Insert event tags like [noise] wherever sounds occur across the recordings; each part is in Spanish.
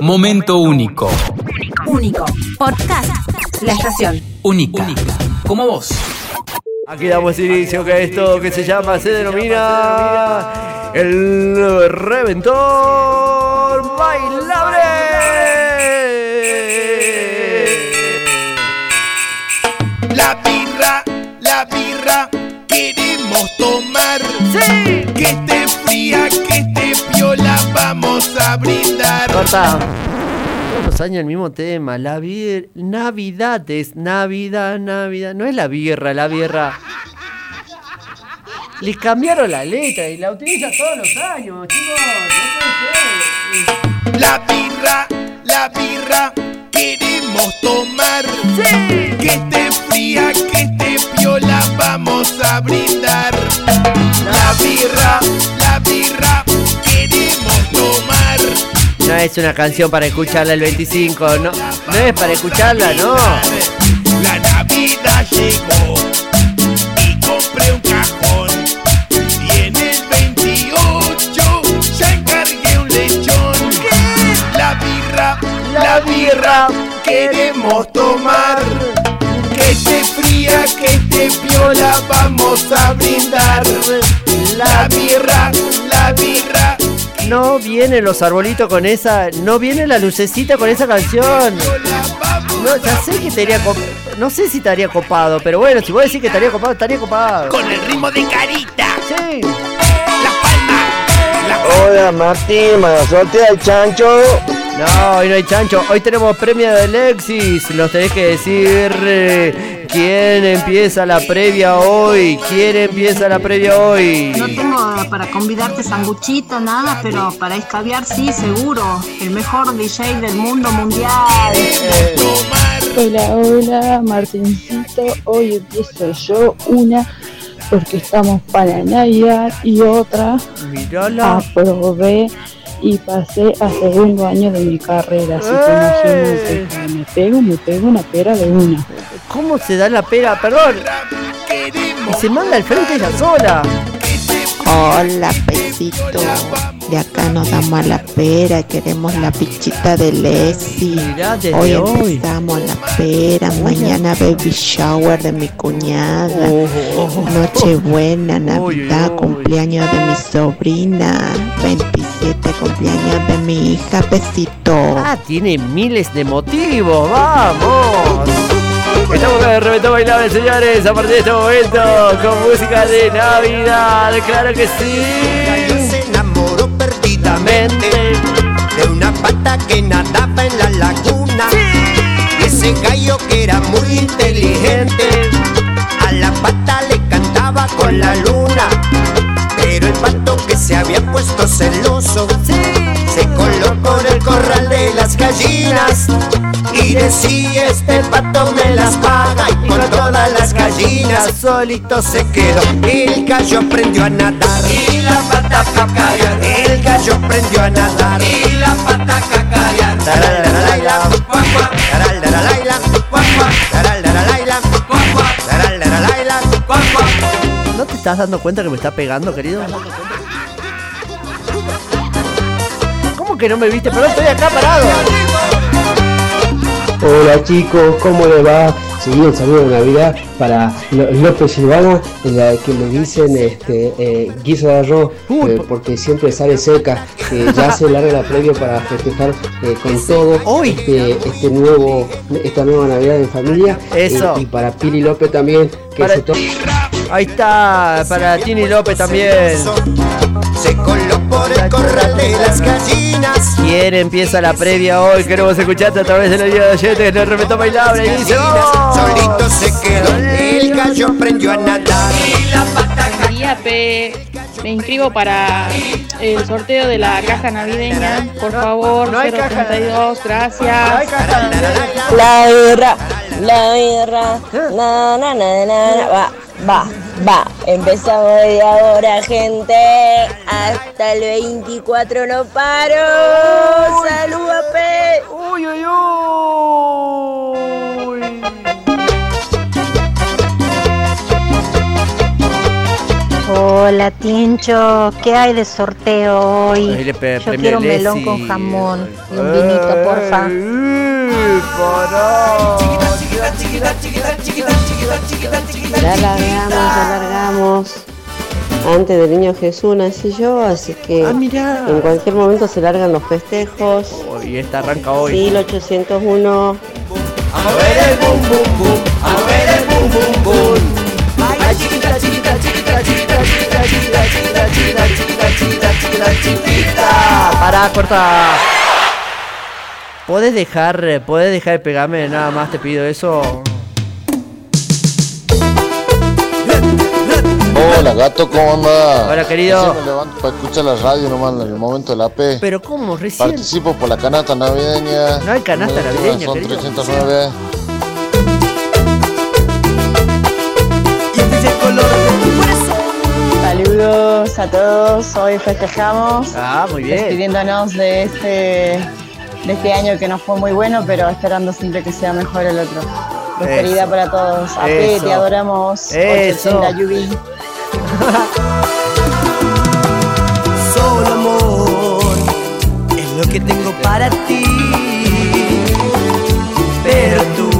Momento único. Único. Podcast. La estación. Única. Como vos. Aquí damos inicio que esto que se llama, se denomina el Reventón Bailable. La birra, la birra, queremos tomar. ¡Sí! Que esté fría, que esté vamos a brindar. Corta. Todos los años el mismo tema. La bir... Navidad es Navidad, Navidad. No es la birra, la birra. Les cambiaron la letra y la utilizan todos los años, chicos. No puede ser. La birra, la birra, queremos tomar. ¡Sí! Que esté fría, que esté piola, vamos a brindar. La birra, la birra. No es una canción para escucharla el 25, no, no es para escucharla, no. La Navidad llegó y compré un cajón. Y en el 28 ya encargué un lechón. La birra, la birra, queremos tomar. Que esté fría, que esté piola, vamos a brindar. La birra, la birra, No vienen los arbolitos con esa, no viene la lucecita con esa canción. No, ya sé que estaría no sé si estaría copado, pero bueno, si vos decís que estaría copado, estaría copado. con el ritmo de carita. Sí. La palma, la Hola Martín, sortea el chancho. No, hoy no hay chancho. Hoy tenemos premio de Alexis. Nos tenés que decir eh, quién empieza la previa hoy. ¿Quién empieza la previa hoy? No tengo para convidarte sanguchito, nada, pero para escabiar sí, seguro. El mejor DJ del mundo mundial. Hola, hola, Martincito. Hoy empiezo yo una porque estamos para Navidad y otra Mirala. aprobé y pasé a segundo año de mi carrera. Así que imagínate, me pego, me pego una pera de una. ¿Cómo se da la pera? Perdón. Y se manda al frente ella sola. Hola, pesito. De acá nos damos a la pera, queremos la pichita de desde Hoy hoy. empezamos la pera, mañana baby shower de mi cuñada. Nochebuena, Navidad, cumpleaños de mi sobrina. 27 cumpleaños de mi hija, pesito. Ah, tiene miles de motivos. ¡Vamos! Estamos con el reventón bailable, señores, a partir de este momento, con música de Navidad. ¡Claro que sí! se enamoró perdidamente de una pata que nadaba en la laguna. Ese gallo que era muy inteligente, a la pata le cantaba con la luna. Pero el pato que se había puesto celoso se colocó en el corral de las gallinas. Y decía este pato me las paga y con todas las gallinas solito se quedó. El gallo aprendió a nadar y la pata cacarear. El gallo aprendió a nadar y la pata cacarear. Estás dando cuenta que me está pegando, querido? ¿Cómo que no me viste? Pero estoy acá parado. Hola chicos, ¿cómo les va? Sí, un saludo de Navidad para López Silvana, en la que le dicen este, eh, guiso de arroz, eh, po- porque siempre sale seca, que ya [laughs] se larga la previa para festejar eh, con todo Hoy. este, este nuevo, esta nueva Navidad en familia. Eso. Eh, y para Pili López también, que Para- se Ahí está, para Tini López también. Se coló por el corral de las gallinas. ¿Quién empieza la previa hoy? Queremos escucharte a través de la vida de oyentes en el reventón bailable. Y dice, ¡vamos! Solito se quedó, el gallo aprendió a nadar. Y la pata. Me inscribo para el sorteo de la caja navideña. Por favor, no hay caja. 032, gracias. Ay, caja. La la birra, na na na na na, va, va, va. Empezamos de ahora, gente. Hasta el 24 no paro. Salud, P. ¡Uy, uy, uy! Hola. Tincho. ¿Qué hay de sorteo hoy? Pe- Yo quiero un melón con jamón y un vinito, porfa. Ya largamos, ya largamos. Antes del niño Jesús nací yo, así que en cualquier momento se largan los festejos. Y esta arranca hoy. 1801. A ver el bum bum bum, a ver el bum bum bum. Ay, chiquita, chiquita, chiquita, chiquita, chiquita, chiquita, chiquita, chiquita, chiquita, chiquita, chiquita, chiquita. Para, corta. ¿Podés dejar, eh, podés dejar de pegarme? Nada más te pido eso. Hola gato, ¿cómo andás? Hola, querido. Recién me levanto para escuchar la radio nomás en el momento de la P. Pero ¿cómo? Recién. Participo por la canasta navideña. No hay canasta navideña, Son querido. 309. Saludos a todos, hoy festejamos. Ah, muy bien. Despidiéndonos de este, de este año que nos fue muy bueno, pero esperando siempre que sea mejor el otro. Prosperidad Eso. para todos. AP, Eso. te adoramos. Eso. 880 Yubi. [laughs] Solo amor es lo que tengo para ti. Pero tú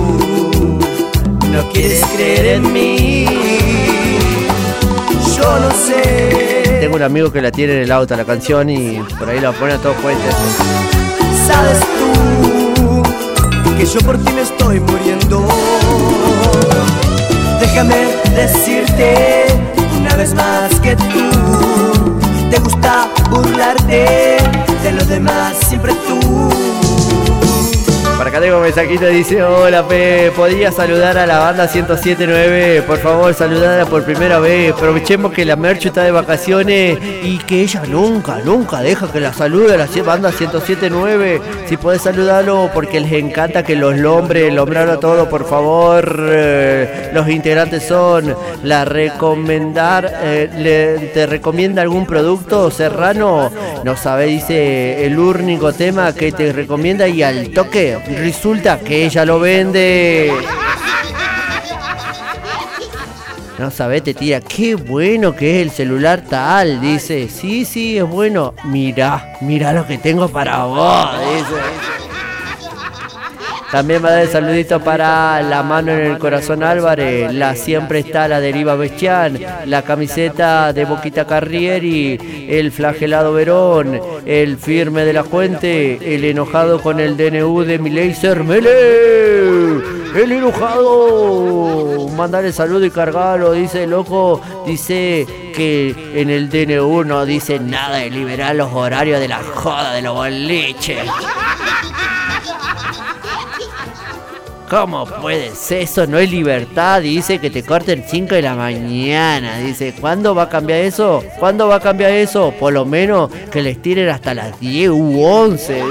no quieres creer en mí. Yo no sé. Tengo un amigo que la tiene en el auto la canción y por ahí la pone a todos puentes. Sabes tú que yo por ti me estoy muriendo. Déjame decirte una vez más que tú te gusta burlarte de los demás, siempre tengo mensajito, dice, hola P, ¿podría saludar a la banda 1079? Por favor, saludala por primera vez. Aprovechemos que la Merchu está de vacaciones y que ella nunca, nunca deja que la salude a la banda 1079. Si podés saludarlo porque les encanta que los nombres, nombrar a todos, por favor. Eh, los integrantes son la recomendar, eh, le- ¿te recomienda algún producto serrano? No sabe, dice el único tema que te recomienda y al toque resulta que ella lo vende. No sabe, te tira, qué bueno que es el celular tal, dice, sí, sí, es bueno, mira, mira lo que tengo para vos. También va a el saludito para la mano en el corazón Álvarez, la siempre está la deriva Bestián, la camiseta de Boquita Carrieri, el flagelado Verón, el firme de la Fuente, el enojado con el DNU de Miley Mele, el enojado. Mandale saludo y cargalo, dice el loco, dice que en el DNU no dice nada de liberar los horarios de la joda de los boliches. ¿Cómo puede ser? Eso no es libertad. Dice que te corten 5 de la mañana. Dice, ¿cuándo va a cambiar eso? ¿Cuándo va a cambiar eso? Por lo menos que les tiren hasta las 10 u 11. dice.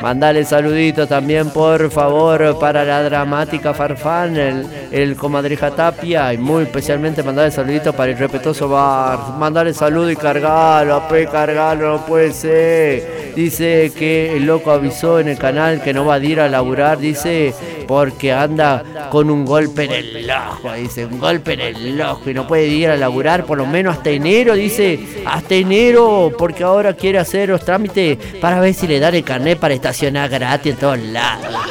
Mandale saluditos también, por favor, para la dramática Farfán, el, el comadreja Tapia, y muy especialmente mandale saluditos para el respetuoso bar. Mandale saludo y cargalo, apé, cargalo, no puede ser. Dice que el loco avisó en el canal que no va a ir a laburar, dice, porque anda con un golpe en el ojo, dice, un golpe en el ojo y no puede ir a laburar por lo menos hasta enero, dice, hasta enero, porque ahora quiere hacer los trámites para ver si le dan el carnet para estacionar gratis en todos lados. [laughs]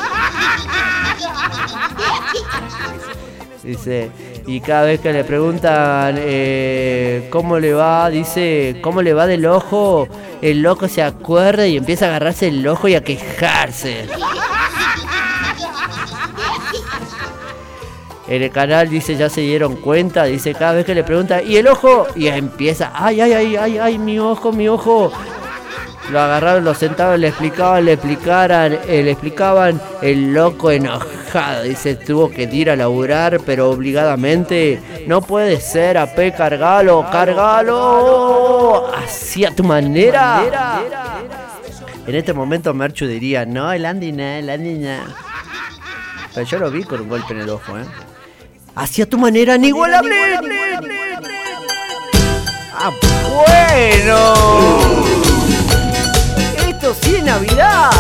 Dice, y cada vez que le preguntan eh, cómo le va, dice, cómo le va del ojo, el loco se acuerda y empieza a agarrarse el ojo y a quejarse. En el canal dice, ya se dieron cuenta, dice, cada vez que le pregunta, ¿y el ojo? Y empieza, ay, ay, ay, ay, ay, mi ojo, mi ojo. Lo agarraron, lo sentaron, le explicaban, le explicaran, eh, le explicaban, el loco enojado, dice, tuvo que ir a laburar, pero obligadamente, no puede ser, AP, cargalo, cargalo, así tu manera. En este momento Merchu diría, no, el Andy no, el Andy no. Pero yo lo vi con un golpe en el ojo, ¿eh? Así tu manera, inigualable. Ah, bueno. Esto sí es Navidad.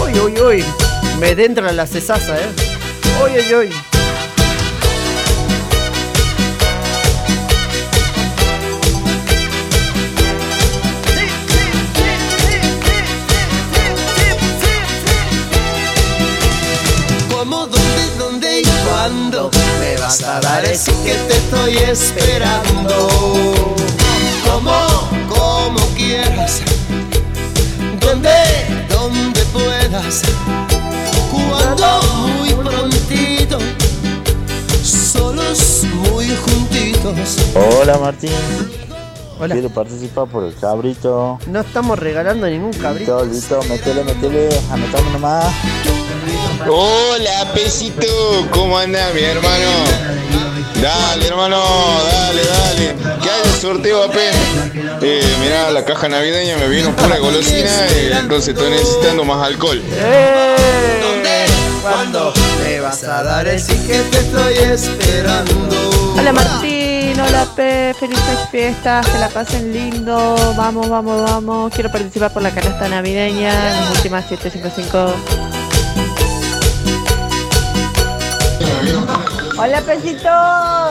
Uy, uy, uy. Me entra la cesaza, ¿eh? Oy, oy, oy. Dar ese que te estoy esperando? Como, como quieras, donde, donde puedas, cuando muy prontito, solos muy juntitos. Hola Martín. Hola. Quiero participar por el cabrito. No estamos regalando ningún cabrito. Listo, listo, metele, metele, anotame nomás. Hola, pesito, ¿cómo anda mi hermano? Dale, hermano, dale, dale. ¿Qué hay de sorteo, AP? Eh, mirá, la caja navideña me vino pura golosina, y entonces estoy necesitando más alcohol. ¿Cuándo me vas a dar el sí que te estoy esperando? Hola Martín, hola P, felices fiestas, que la pasen lindo, vamos, vamos, vamos, quiero participar por la canasta navideña, las últimas 755. Hola, pesito.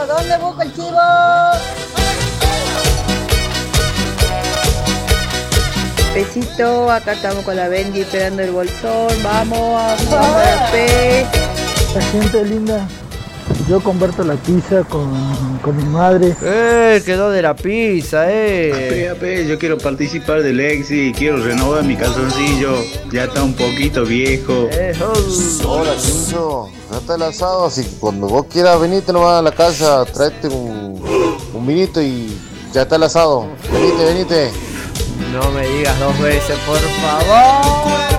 ¿Dónde busco el chivo? Besito, acá estamos con la Benji esperando el bolsón, vamos, vamos a la P. La gente linda. Yo converto la pizza con, con mi madre. ¡Eh! Quedó de la pizza, eh. Ape, ape, yo quiero participar del Exi, quiero renovar mi calzoncillo, ya está un poquito viejo. Hola, Chincho. Ya está el asado, así que cuando vos quieras venirte nomás a la casa, tráete un, un vinito y ya está el asado. Venite, venite. No me digas dos veces, por favor.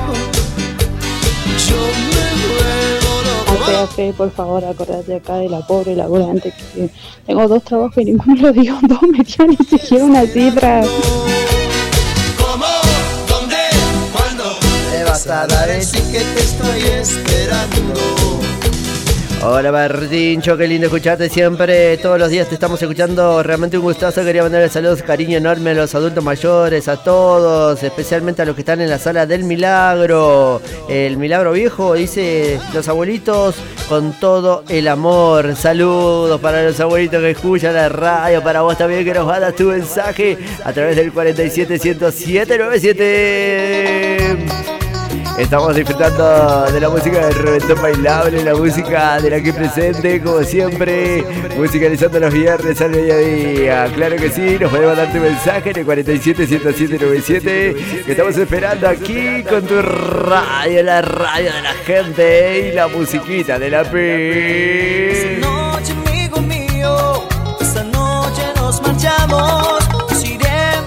Ape, por favor, acordate acá de la pobre laborante que tengo dos trabajos y ninguno lo dio, [laughs] dos me dio ni siquiera una cifra. ¿Cómo, dónde, cuándo me vas a dar el sí que te estoy esperando? Hola Martincho, qué lindo escucharte siempre. Todos los días te estamos escuchando. Realmente un gustazo. Quería mandarle saludos, cariño enorme a los adultos mayores, a todos, especialmente a los que están en la sala del milagro. El milagro viejo, dice los abuelitos, con todo el amor. Saludos para los abuelitos que escuchan la radio. Para vos también que nos mandas tu mensaje a través del 47 Estamos disfrutando de la música del reventón bailable, la música de la aquí presente, como siempre, musicalizando los viernes al mediodía. Claro que sí, nos podemos dar tu mensaje en el 47 107 que estamos esperando aquí con tu radio, la radio de la gente y la musiquita de la P.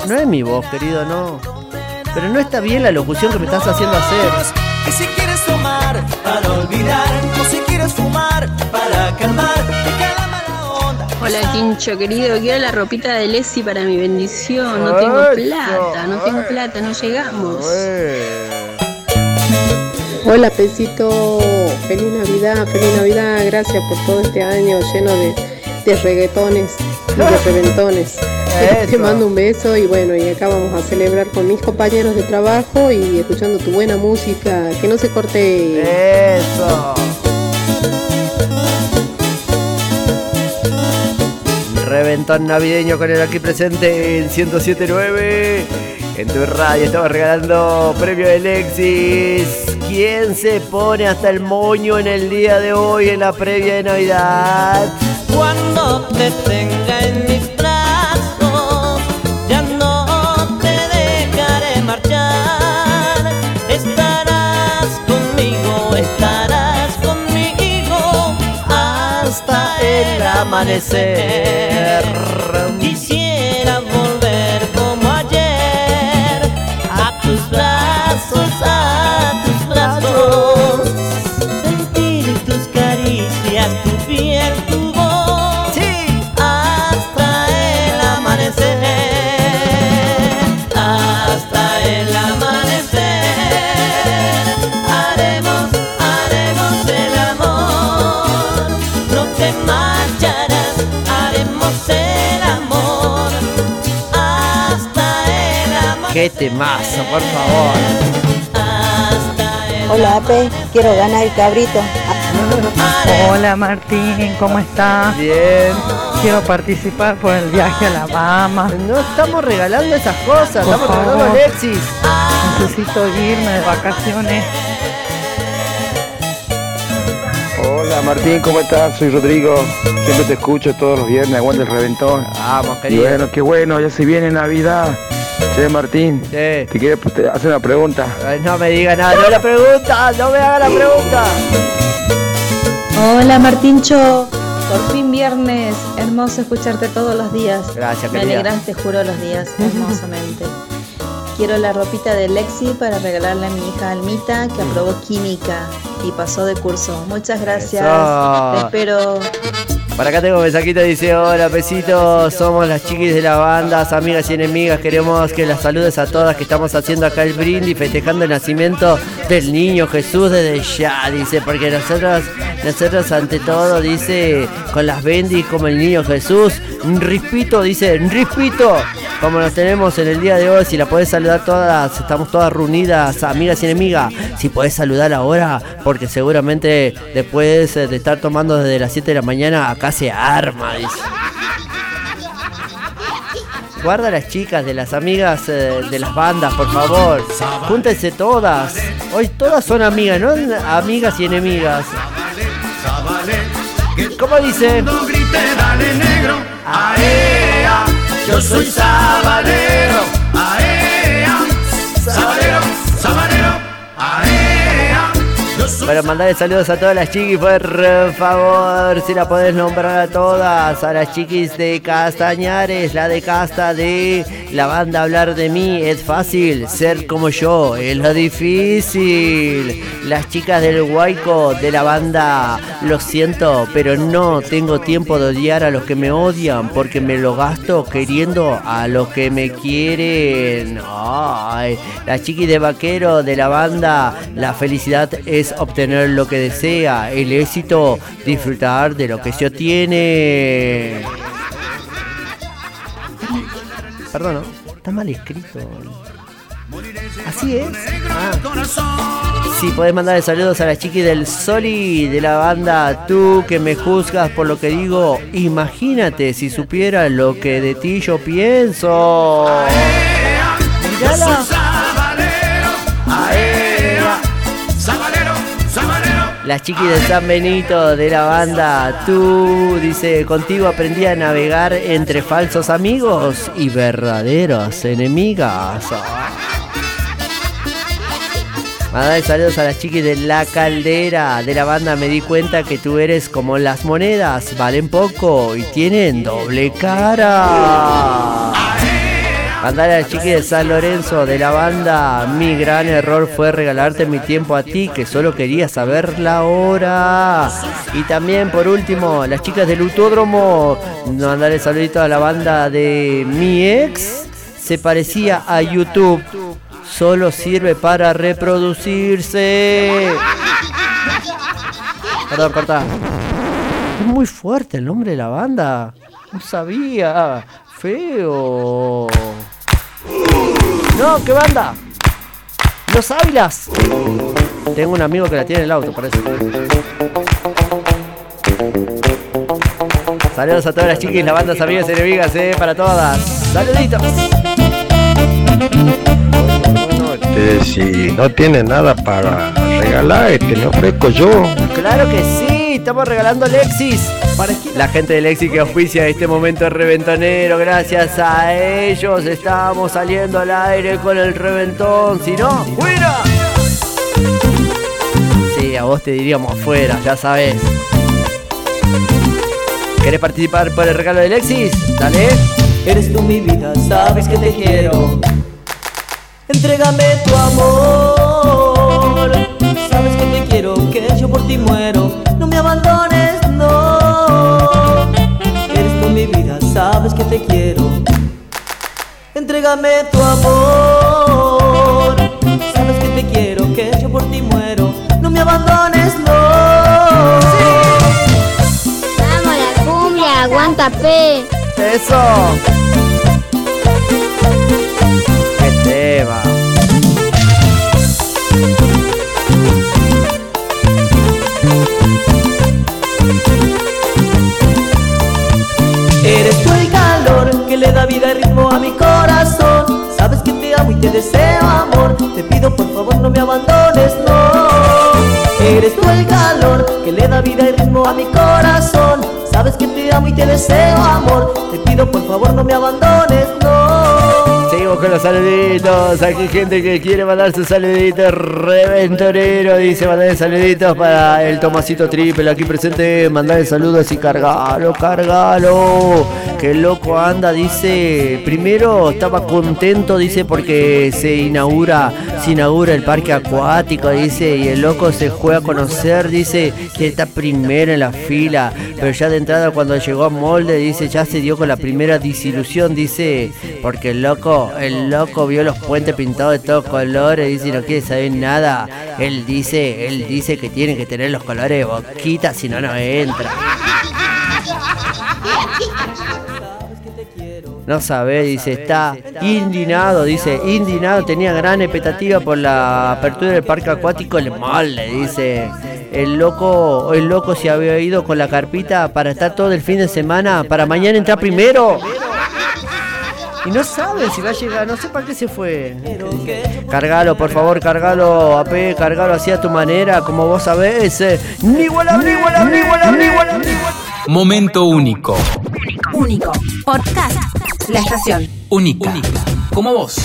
No es mi voz, querido, no. Pero no está bien la locución que me estás haciendo hacer. Y si quieres tomar para olvidar, o si quieres fumar para calmar, deja la mala onda. Hola Tincho querido, quiero la ropita de Lessi para mi bendición. No tengo plata, no tengo plata, no llegamos. Hola Pesito, feliz Navidad, feliz Navidad, gracias por todo este año lleno de, de reggaetones y de [laughs] reventones. Te mando un beso y bueno, y acá vamos a celebrar con mis compañeros de trabajo y escuchando tu buena música, que no se corte. Eso. Reventón navideño con el aquí presente en 1079. En tu radio estamos regalando premio de Lexis. ¿Quién se pone hasta el moño en el día de hoy en la previa de Navidad? Cuando te tenga amanecer. Quisiera volver como ayer a tus brazos, ¡Qué temazo, por favor! Hola, Ape, quiero ganar el cabrito. Hola Martín, ¿cómo estás? Bien. Quiero participar por el viaje a La Bahama. No estamos regalando esas cosas, Por estamos regalando. Alexis. Necesito irme de vacaciones. Hola Martín, ¿cómo estás? Soy Rodrigo. Siempre te escucho todos los viernes, aguanta el reventón. Vamos, Y querido. bueno, qué bueno, ya se viene Navidad. Che, Martín, te quiero hacer una pregunta. Ay, no me diga nada, no la pregunta, no me haga la pregunta. Hola Martincho, por fin viernes, hermoso escucharte todos los días. Gracias, Me querida. alegras, te juro, los días, [laughs] hermosamente. Quiero la ropita de Lexi para regalarle a mi hija Almita que aprobó química y pasó de curso. Muchas gracias. Eso. Te espero. Para acá tengo mensajito, dice, hola Pesito, somos las chiquis de la banda, amigas y enemigas, queremos que las saludes a todas que estamos haciendo acá el brindis, festejando el nacimiento del niño Jesús desde ya, dice, porque nosotros, nosotros ante todo, dice, con las bendis como el niño Jesús, un rispito, dice, un rispito, como nos tenemos en el día de hoy, si la podés saludar todas, estamos todas reunidas, amigas y enemigas, si podés saludar ahora, porque seguramente después de estar tomando desde las 7 de la mañana, acá se arma, dice. Guarda las chicas de las amigas eh, de las bandas, por favor. Júntense todas. Hoy todas son amigas, no amigas y enemigas. ¿Cómo dice? yo soy Para mandarle saludos a todas las chiquis, por favor, si la podés nombrar a todas, a las chiquis de Castañares, la de Casta de la banda Hablar de mí, es fácil, ser como yo, es lo difícil. Las chicas del Huayco, de la banda, lo siento, pero no tengo tiempo de odiar a los que me odian, porque me lo gasto queriendo a los que me quieren. Ay, las chiquis de vaquero, de la banda, la felicidad es obtener lo que desea, el éxito, disfrutar de lo que se obtiene. Perdón, está mal escrito. Así es. Ah. Sí, podés mandar saludos a las chiquis del Soli, de la banda Tú que me juzgas por lo que digo. Imagínate si supiera lo que de ti yo pienso. Mirala. Las chiquis de San Benito de la banda Tú dice, contigo aprendí a navegar entre falsos amigos y verdaderos enemigas. Mandar saludos a las chiquis de La Caldera de la banda Me di cuenta que tú eres como las monedas, valen poco y tienen doble cara. Mandar a las chiquis de San Lorenzo de la banda Mi gran error fue regalarte mi tiempo a ti que solo quería saber la hora. Y también por último, las chicas del Autódromo, mandarle saludito a la banda de mi ex. Se parecía a YouTube. Solo sirve para reproducirse. Perdón, corta. Es muy fuerte el nombre de la banda. No sabía. Feo. No, ¿qué banda? Los Ávilas. Tengo un amigo que la tiene en el auto, parece. Saludos a todas las chiquis, las bandas amigas y enemigas, eh, para todas. Saluditos. Este, si no tiene nada para regalar, este, me ofrezco yo. Claro que sí, estamos regalando Lexis. La gente de Lexis que auspicia este momento reventonero, gracias a ellos estamos saliendo al aire con el reventón. Si no, ¡fuera! Sí, a vos te diríamos afuera, ya sabes. ¿Querés participar por el regalo de Lexis? Dale. Eres tú mi vida, sabes que te quiero. Entrégame tu amor. Quiero, que yo por ti muero. No me abandones, no. Eres tú mi vida, sabes que te quiero. Entrégame tu amor. Sabes que te quiero, que yo por ti muero. No me abandones, no. Vamos la cumbia, aguanta P. Eso. da vida y ritmo a mi corazón. Sabes que te amo y te deseo amor. Te pido por favor no me abandones, no. Eres tú el calor que le da vida y ritmo a mi corazón. Sabes que te amo y te deseo amor. Te pido por favor no me abandones, no. Con los saluditos. Aquí gente que quiere mandar sus saluditos. Reventorero dice mandar saluditos para el Tomasito Triple aquí presente. Mandar saludos y cargalo, cargalo. Qué loco anda, dice. Primero estaba contento, dice, porque se inaugura, se inaugura el parque acuático, dice, y el loco se juega a conocer, dice, que está primero en la fila. Pero ya de entrada cuando llegó a Molde, dice, ya se dio con la primera disilusión, dice, porque el loco, el loco vio los puentes pintados de todos colores, dice, no quiere saber nada. Él dice, él dice que tiene que tener los colores de boquita, si no, no entra. No sabe, dice, está indignado, dice, indignado, tenía gran expectativa por la apertura del parque acuático El Molde, dice. El loco, el loco se había ido con la carpita para estar todo el fin de semana, para mañana entrar primero. Y no sabe si va a llegar, no sé para qué se fue. Cargalo, por favor, cargalo, AP, cargalo así a tu manera, como vos sabés. eh. Ni igual, ni igual, ni igual, ni igual, ni igual. Momento único. Único. Podcast. La estación. Única. Como vos.